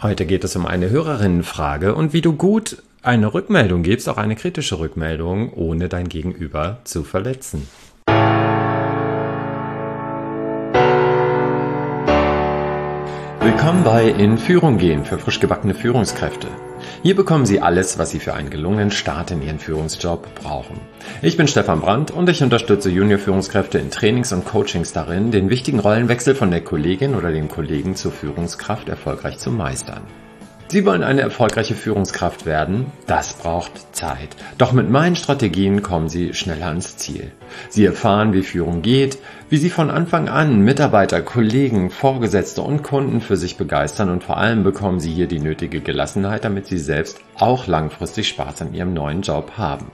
Heute geht es um eine Hörerinnenfrage und wie du gut eine Rückmeldung gibst, auch eine kritische Rückmeldung, ohne dein Gegenüber zu verletzen. Willkommen bei In Führung gehen für frisch gebackene Führungskräfte. Hier bekommen Sie alles, was Sie für einen gelungenen Start in Ihren Führungsjob brauchen. Ich bin Stefan Brandt und ich unterstütze Junior-Führungskräfte in Trainings und Coachings darin, den wichtigen Rollenwechsel von der Kollegin oder dem Kollegen zur Führungskraft erfolgreich zu meistern. Sie wollen eine erfolgreiche Führungskraft werden? Das braucht Zeit. Doch mit meinen Strategien kommen Sie schneller ans Ziel. Sie erfahren, wie Führung geht, wie Sie von Anfang an Mitarbeiter, Kollegen, Vorgesetzte und Kunden für sich begeistern und vor allem bekommen Sie hier die nötige Gelassenheit, damit Sie selbst auch langfristig Spaß an Ihrem neuen Job haben.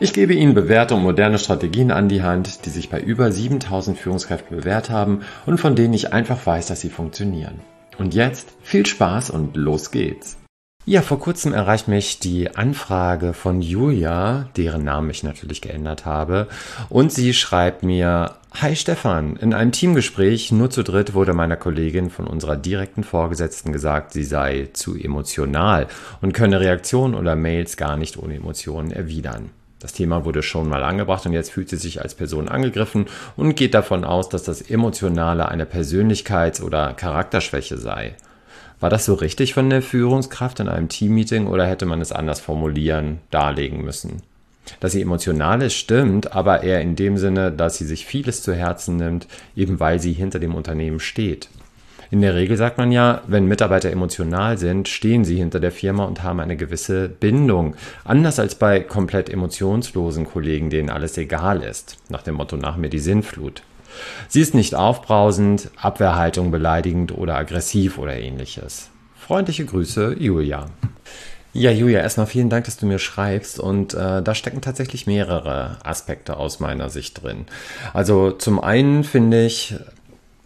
Ich gebe Ihnen bewährte und moderne Strategien an die Hand, die sich bei über 7000 Führungskräften bewährt haben und von denen ich einfach weiß, dass sie funktionieren. Und jetzt viel Spaß und los geht's. Ja, vor kurzem erreicht mich die Anfrage von Julia, deren Namen ich natürlich geändert habe, und sie schreibt mir, Hi Stefan, in einem Teamgespräch nur zu dritt wurde meiner Kollegin von unserer direkten Vorgesetzten gesagt, sie sei zu emotional und könne Reaktionen oder Mails gar nicht ohne Emotionen erwidern. Das Thema wurde schon mal angebracht und jetzt fühlt sie sich als Person angegriffen und geht davon aus, dass das Emotionale eine Persönlichkeits- oder Charakterschwäche sei. War das so richtig von der Führungskraft in einem Teammeeting oder hätte man es anders formulieren, darlegen müssen? Dass sie emotional ist, stimmt, aber eher in dem Sinne, dass sie sich vieles zu Herzen nimmt, eben weil sie hinter dem Unternehmen steht. In der Regel sagt man ja, wenn Mitarbeiter emotional sind, stehen sie hinter der Firma und haben eine gewisse Bindung. Anders als bei komplett emotionslosen Kollegen, denen alles egal ist. Nach dem Motto nach mir die Sinnflut. Sie ist nicht aufbrausend, Abwehrhaltung beleidigend oder aggressiv oder ähnliches. Freundliche Grüße, Julia. Ja, Julia, erstmal vielen Dank, dass du mir schreibst. Und äh, da stecken tatsächlich mehrere Aspekte aus meiner Sicht drin. Also zum einen finde ich,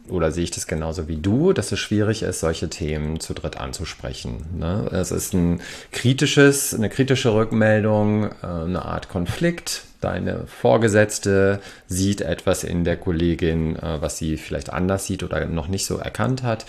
oder sehe ich das genauso wie du, dass es schwierig ist, solche Themen zu dritt anzusprechen. Ne? Es ist ein kritisches, eine kritische Rückmeldung, äh, eine Art Konflikt. Deine Vorgesetzte sieht etwas in der Kollegin, äh, was sie vielleicht anders sieht oder noch nicht so erkannt hat.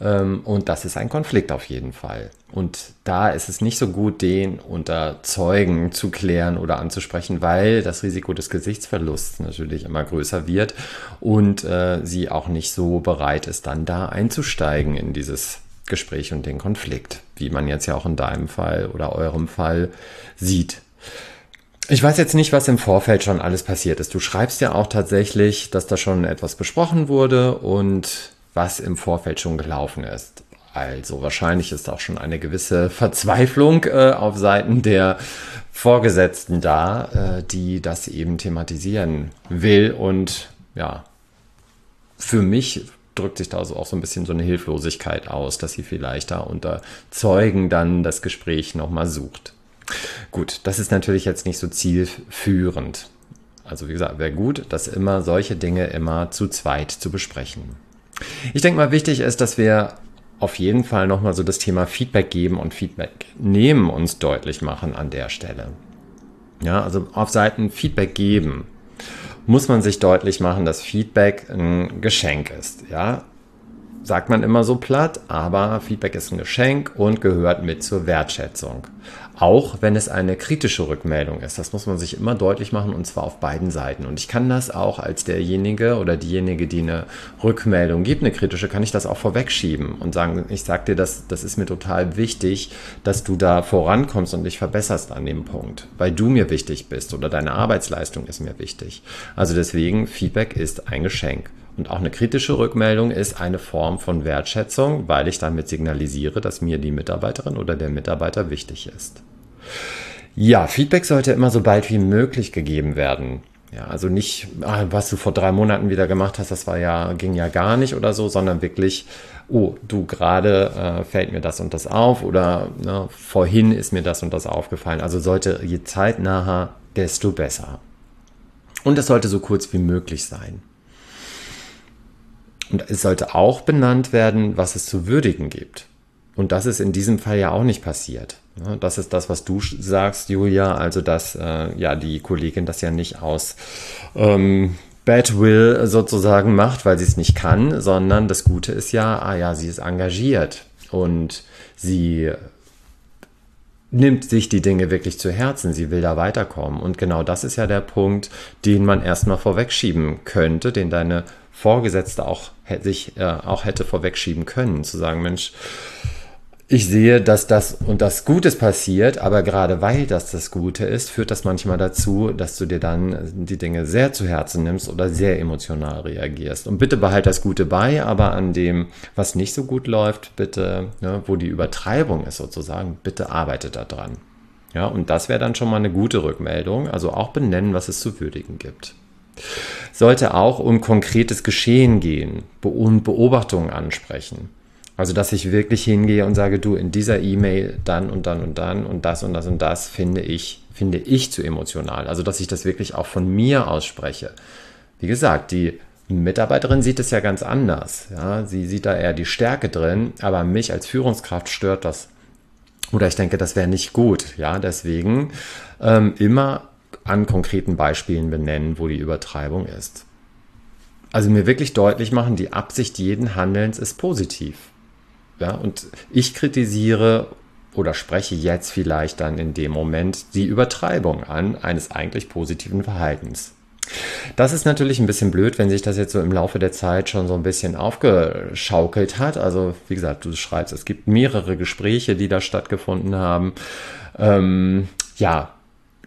Ähm, und das ist ein Konflikt auf jeden Fall. Und da ist es nicht so gut, den unter Zeugen zu klären oder anzusprechen, weil das Risiko des Gesichtsverlusts natürlich immer größer wird und äh, sie auch nicht so bereit ist, dann da einzusteigen in dieses Gespräch und den Konflikt, wie man jetzt ja auch in deinem Fall oder eurem Fall sieht. Ich weiß jetzt nicht, was im Vorfeld schon alles passiert ist. Du schreibst ja auch tatsächlich, dass da schon etwas besprochen wurde und was im Vorfeld schon gelaufen ist. Also wahrscheinlich ist auch schon eine gewisse Verzweiflung äh, auf Seiten der Vorgesetzten da, äh, die das eben thematisieren will. Und ja, für mich drückt sich da also auch so ein bisschen so eine Hilflosigkeit aus, dass sie vielleicht da unter Zeugen dann das Gespräch nochmal sucht. Gut, das ist natürlich jetzt nicht so zielführend. Also wie gesagt, wäre gut, das immer solche Dinge immer zu zweit zu besprechen. Ich denke mal, wichtig ist, dass wir auf jeden Fall nochmal so das Thema Feedback geben und Feedback nehmen uns deutlich machen an der Stelle. Ja, also auf Seiten Feedback geben muss man sich deutlich machen, dass Feedback ein Geschenk ist. Ja, sagt man immer so platt, aber Feedback ist ein Geschenk und gehört mit zur Wertschätzung. Auch wenn es eine kritische Rückmeldung ist. Das muss man sich immer deutlich machen und zwar auf beiden Seiten. Und ich kann das auch als derjenige oder diejenige, die eine Rückmeldung gibt, eine kritische, kann ich das auch vorwegschieben und sagen, ich sag dir, das, das ist mir total wichtig, dass du da vorankommst und dich verbesserst an dem Punkt, weil du mir wichtig bist oder deine Arbeitsleistung ist mir wichtig. Also deswegen, Feedback ist ein Geschenk. Und auch eine kritische Rückmeldung ist eine Form von Wertschätzung, weil ich damit signalisiere, dass mir die Mitarbeiterin oder der Mitarbeiter wichtig ist. Ja, Feedback sollte immer so bald wie möglich gegeben werden. Ja, also nicht, ah, was du vor drei Monaten wieder gemacht hast, das war ja, ging ja gar nicht oder so, sondern wirklich, oh, du gerade äh, fällt mir das und das auf oder ne, vorhin ist mir das und das aufgefallen. Also sollte je zeitnaher, desto besser. Und es sollte so kurz wie möglich sein. Und es sollte auch benannt werden, was es zu würdigen gibt. Und das ist in diesem Fall ja auch nicht passiert. Das ist das, was du sagst, Julia, also dass äh, ja die Kollegin das ja nicht aus ähm, Bad Will sozusagen macht, weil sie es nicht kann, sondern das Gute ist ja, ah ja, sie ist engagiert und sie nimmt sich die Dinge wirklich zu Herzen, sie will da weiterkommen. Und genau das ist ja der Punkt, den man erstmal vorwegschieben könnte, den deine Vorgesetzte auch, sich äh, auch hätte vorwegschieben können, zu sagen, Mensch, ich sehe, dass das und das Gutes passiert, aber gerade weil das das Gute ist, führt das manchmal dazu, dass du dir dann die Dinge sehr zu Herzen nimmst oder sehr emotional reagierst. Und bitte behalt das Gute bei, aber an dem, was nicht so gut läuft, bitte, ne, wo die Übertreibung ist sozusagen, bitte arbeite da dran. Ja, und das wäre dann schon mal eine gute Rückmeldung. Also auch benennen, was es zu würdigen gibt. Sollte auch um konkretes Geschehen gehen und Beobachtungen ansprechen. Also, dass ich wirklich hingehe und sage, du, in dieser E-Mail dann und dann und dann und das und das und das finde ich, finde ich zu emotional. Also, dass ich das wirklich auch von mir ausspreche. Wie gesagt, die Mitarbeiterin sieht es ja ganz anders. Ja, sie sieht da eher die Stärke drin, aber mich als Führungskraft stört das. Oder ich denke, das wäre nicht gut. Ja, deswegen ähm, immer an konkreten Beispielen benennen, wo die Übertreibung ist. Also mir wirklich deutlich machen, die Absicht jeden Handelns ist positiv. Ja, und ich kritisiere oder spreche jetzt vielleicht dann in dem Moment die Übertreibung an eines eigentlich positiven Verhaltens. Das ist natürlich ein bisschen blöd, wenn sich das jetzt so im Laufe der Zeit schon so ein bisschen aufgeschaukelt hat. Also wie gesagt, du schreibst, es gibt mehrere Gespräche, die da stattgefunden haben. Ähm, ja,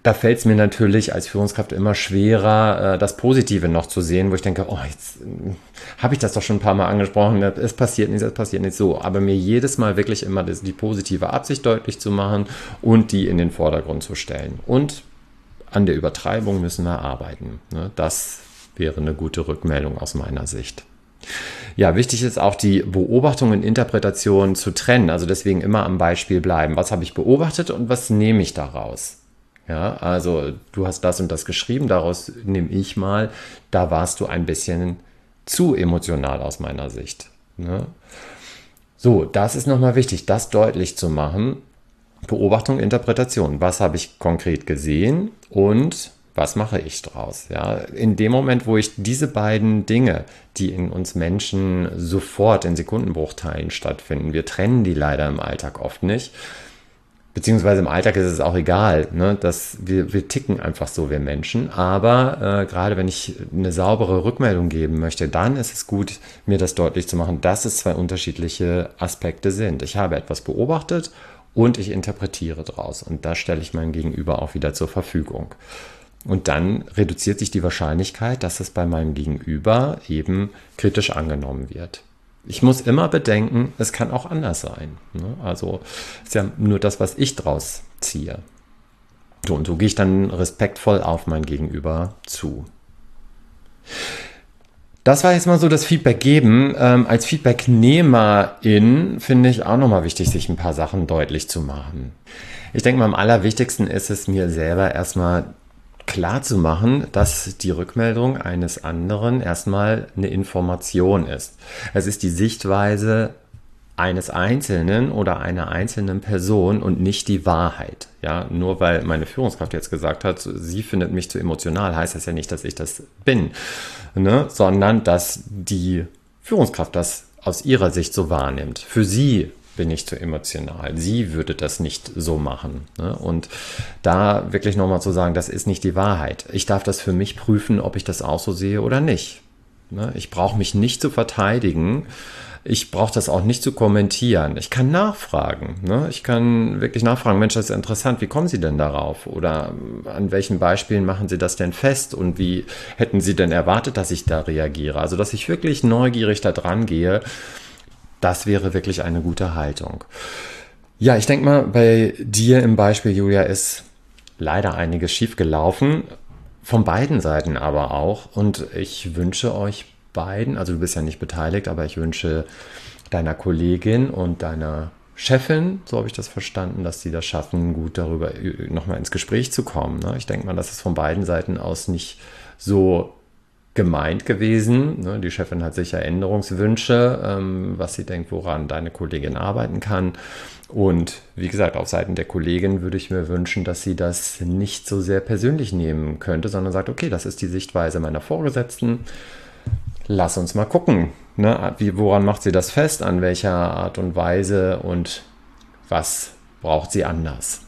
da fällt es mir natürlich als Führungskraft immer schwerer, äh, das Positive noch zu sehen, wo ich denke, oh, jetzt äh, habe ich das doch schon ein paar Mal angesprochen, es passiert nicht, es passiert nicht so. Aber mir jedes Mal wirklich immer die positive Absicht deutlich zu machen und die in den Vordergrund zu stellen. Und an der Übertreibung müssen wir arbeiten. Ne? Das wäre eine gute Rückmeldung aus meiner Sicht. Ja, wichtig ist auch die Beobachtung und Interpretation zu trennen. Also deswegen immer am Beispiel bleiben. Was habe ich beobachtet und was nehme ich daraus? Ja, also du hast das und das geschrieben, daraus nehme ich mal, da warst du ein bisschen zu emotional aus meiner Sicht. Ne? So, das ist nochmal wichtig, das deutlich zu machen. Beobachtung, Interpretation. Was habe ich konkret gesehen und was mache ich draus? Ja, in dem Moment, wo ich diese beiden Dinge, die in uns Menschen sofort in Sekundenbruchteilen stattfinden, wir trennen die leider im Alltag oft nicht, beziehungsweise im Alltag ist es auch egal, ne? dass wir, wir ticken einfach so, wir Menschen. Aber äh, gerade wenn ich eine saubere Rückmeldung geben möchte, dann ist es gut, mir das deutlich zu machen, dass es zwei unterschiedliche Aspekte sind. Ich habe etwas beobachtet und ich interpretiere daraus. Und da stelle ich meinem Gegenüber auch wieder zur Verfügung. Und dann reduziert sich die Wahrscheinlichkeit, dass es bei meinem Gegenüber eben kritisch angenommen wird. Ich muss immer bedenken, es kann auch anders sein. Ne? Also ist ja nur das, was ich draus ziehe. So, und so gehe ich dann respektvoll auf mein Gegenüber zu. Das war jetzt mal so das Feedback geben. Ähm, als Feedbacknehmerin finde ich auch nochmal wichtig, sich ein paar Sachen deutlich zu machen. Ich denke mal, am allerwichtigsten ist es mir selber erstmal klar zu machen, dass die Rückmeldung eines anderen erstmal eine Information ist. Es ist die Sichtweise eines Einzelnen oder einer einzelnen Person und nicht die Wahrheit. Ja, nur weil meine Führungskraft jetzt gesagt hat, sie findet mich zu emotional, heißt das ja nicht, dass ich das bin, ne? sondern dass die Führungskraft das aus ihrer Sicht so wahrnimmt. Für sie bin ich zu emotional. Sie würde das nicht so machen. Ne? Und da wirklich nochmal zu sagen, das ist nicht die Wahrheit. Ich darf das für mich prüfen, ob ich das auch so sehe oder nicht. Ne? Ich brauche mich nicht zu verteidigen. Ich brauche das auch nicht zu kommentieren. Ich kann nachfragen. Ne? Ich kann wirklich nachfragen, Mensch, das ist interessant, wie kommen Sie denn darauf? Oder an welchen Beispielen machen Sie das denn fest? Und wie hätten Sie denn erwartet, dass ich da reagiere? Also, dass ich wirklich neugierig da dran gehe das wäre wirklich eine gute Haltung. Ja, ich denke mal, bei dir im Beispiel, Julia, ist leider einiges schief gelaufen. Von beiden Seiten aber auch. Und ich wünsche euch beiden, also du bist ja nicht beteiligt, aber ich wünsche deiner Kollegin und deiner Chefin, so habe ich das verstanden, dass sie das schaffen, gut darüber nochmal ins Gespräch zu kommen. Ne? Ich denke mal, dass es von beiden Seiten aus nicht so gemeint gewesen. Ne, die Chefin hat sicher Änderungswünsche, ähm, was sie denkt, woran deine Kollegin arbeiten kann. Und wie gesagt, auf Seiten der Kollegin würde ich mir wünschen, dass sie das nicht so sehr persönlich nehmen könnte, sondern sagt, okay, das ist die Sichtweise meiner Vorgesetzten. lass uns mal gucken, ne? Wie, woran macht sie das fest, an welcher Art und Weise und was braucht sie anders.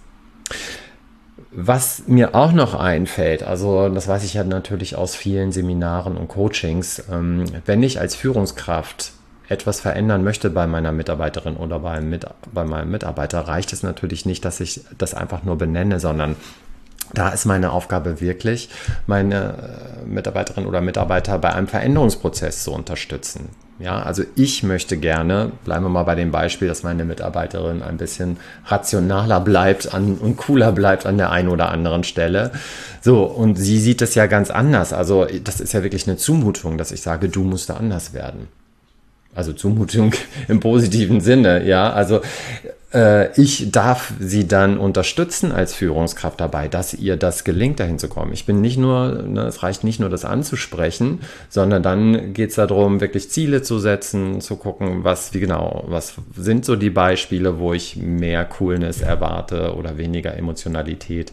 Was mir auch noch einfällt, also das weiß ich ja natürlich aus vielen Seminaren und Coachings, ähm, wenn ich als Führungskraft etwas verändern möchte bei meiner Mitarbeiterin oder bei, mit, bei meinem Mitarbeiter, reicht es natürlich nicht, dass ich das einfach nur benenne, sondern da ist meine Aufgabe wirklich, meine äh, Mitarbeiterin oder Mitarbeiter bei einem Veränderungsprozess zu unterstützen. Ja, also ich möchte gerne, bleiben wir mal bei dem Beispiel, dass meine Mitarbeiterin ein bisschen rationaler bleibt an, und cooler bleibt an der einen oder anderen Stelle. So, und sie sieht es ja ganz anders. Also, das ist ja wirklich eine Zumutung, dass ich sage, du musst da anders werden. Also Zumutung im positiven Sinne, ja. Also ich darf sie dann unterstützen als Führungskraft dabei, dass ihr das gelingt, dahin zu kommen. Ich bin nicht nur, ne, es reicht nicht nur das anzusprechen, sondern dann geht es darum, wirklich Ziele zu setzen, zu gucken, was, wie genau, was sind so die Beispiele, wo ich mehr Coolness erwarte oder weniger Emotionalität.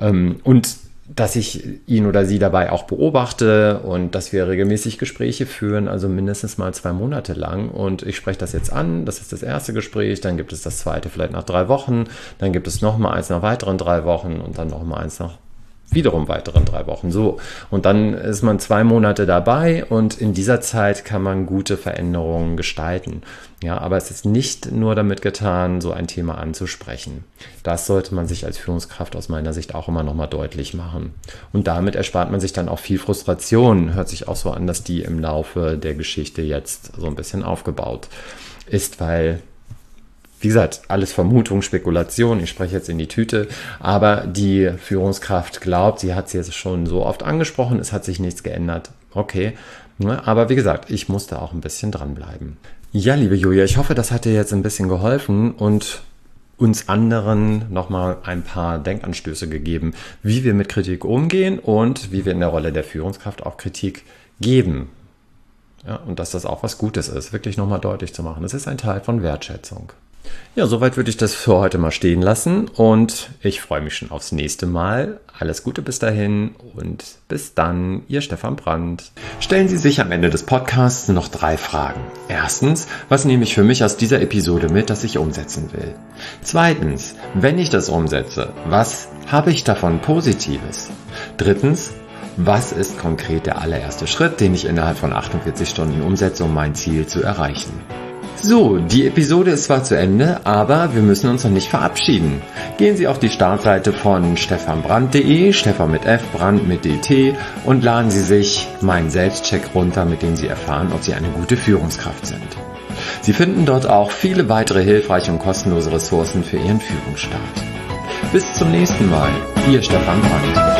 Ähm, und dass ich ihn oder sie dabei auch beobachte und dass wir regelmäßig Gespräche führen, also mindestens mal zwei Monate lang. Und ich spreche das jetzt an, das ist das erste Gespräch, dann gibt es das zweite vielleicht nach drei Wochen, dann gibt es nochmal eins nach weiteren drei Wochen und dann nochmal eins nach wiederum weiteren drei Wochen. So. Und dann ist man zwei Monate dabei und in dieser Zeit kann man gute Veränderungen gestalten. Ja, aber es ist nicht nur damit getan, so ein Thema anzusprechen. Das sollte man sich als Führungskraft aus meiner Sicht auch immer nochmal deutlich machen. Und damit erspart man sich dann auch viel Frustration. Hört sich auch so an, dass die im Laufe der Geschichte jetzt so ein bisschen aufgebaut ist, weil wie gesagt, alles Vermutung, Spekulation, ich spreche jetzt in die Tüte, aber die Führungskraft glaubt, sie hat es jetzt schon so oft angesprochen, es hat sich nichts geändert. Okay, ne, aber wie gesagt, ich musste auch ein bisschen dranbleiben. Ja, liebe Julia, ich hoffe, das hat dir jetzt ein bisschen geholfen und uns anderen nochmal ein paar Denkanstöße gegeben, wie wir mit Kritik umgehen und wie wir in der Rolle der Führungskraft auch Kritik geben. Ja, und dass das auch was Gutes ist, wirklich nochmal deutlich zu machen. Das ist ein Teil von Wertschätzung. Ja, soweit würde ich das für heute mal stehen lassen und ich freue mich schon aufs nächste Mal. Alles Gute bis dahin und bis dann, Ihr Stefan Brandt. Stellen Sie sich am Ende des Podcasts noch drei Fragen. Erstens, was nehme ich für mich aus dieser Episode mit, das ich umsetzen will? Zweitens, wenn ich das umsetze, was habe ich davon Positives? Drittens, was ist konkret der allererste Schritt, den ich innerhalb von 48 Stunden umsetze, um mein Ziel zu erreichen? So, die Episode ist zwar zu Ende, aber wir müssen uns noch nicht verabschieden. Gehen Sie auf die Startseite von stefanbrand.de, Stefan mit F, Brand mit DT und laden Sie sich meinen Selbstcheck runter, mit dem Sie erfahren, ob Sie eine gute Führungskraft sind. Sie finden dort auch viele weitere hilfreiche und kostenlose Ressourcen für Ihren Führungsstart. Bis zum nächsten Mal, Ihr Stefan Brandt.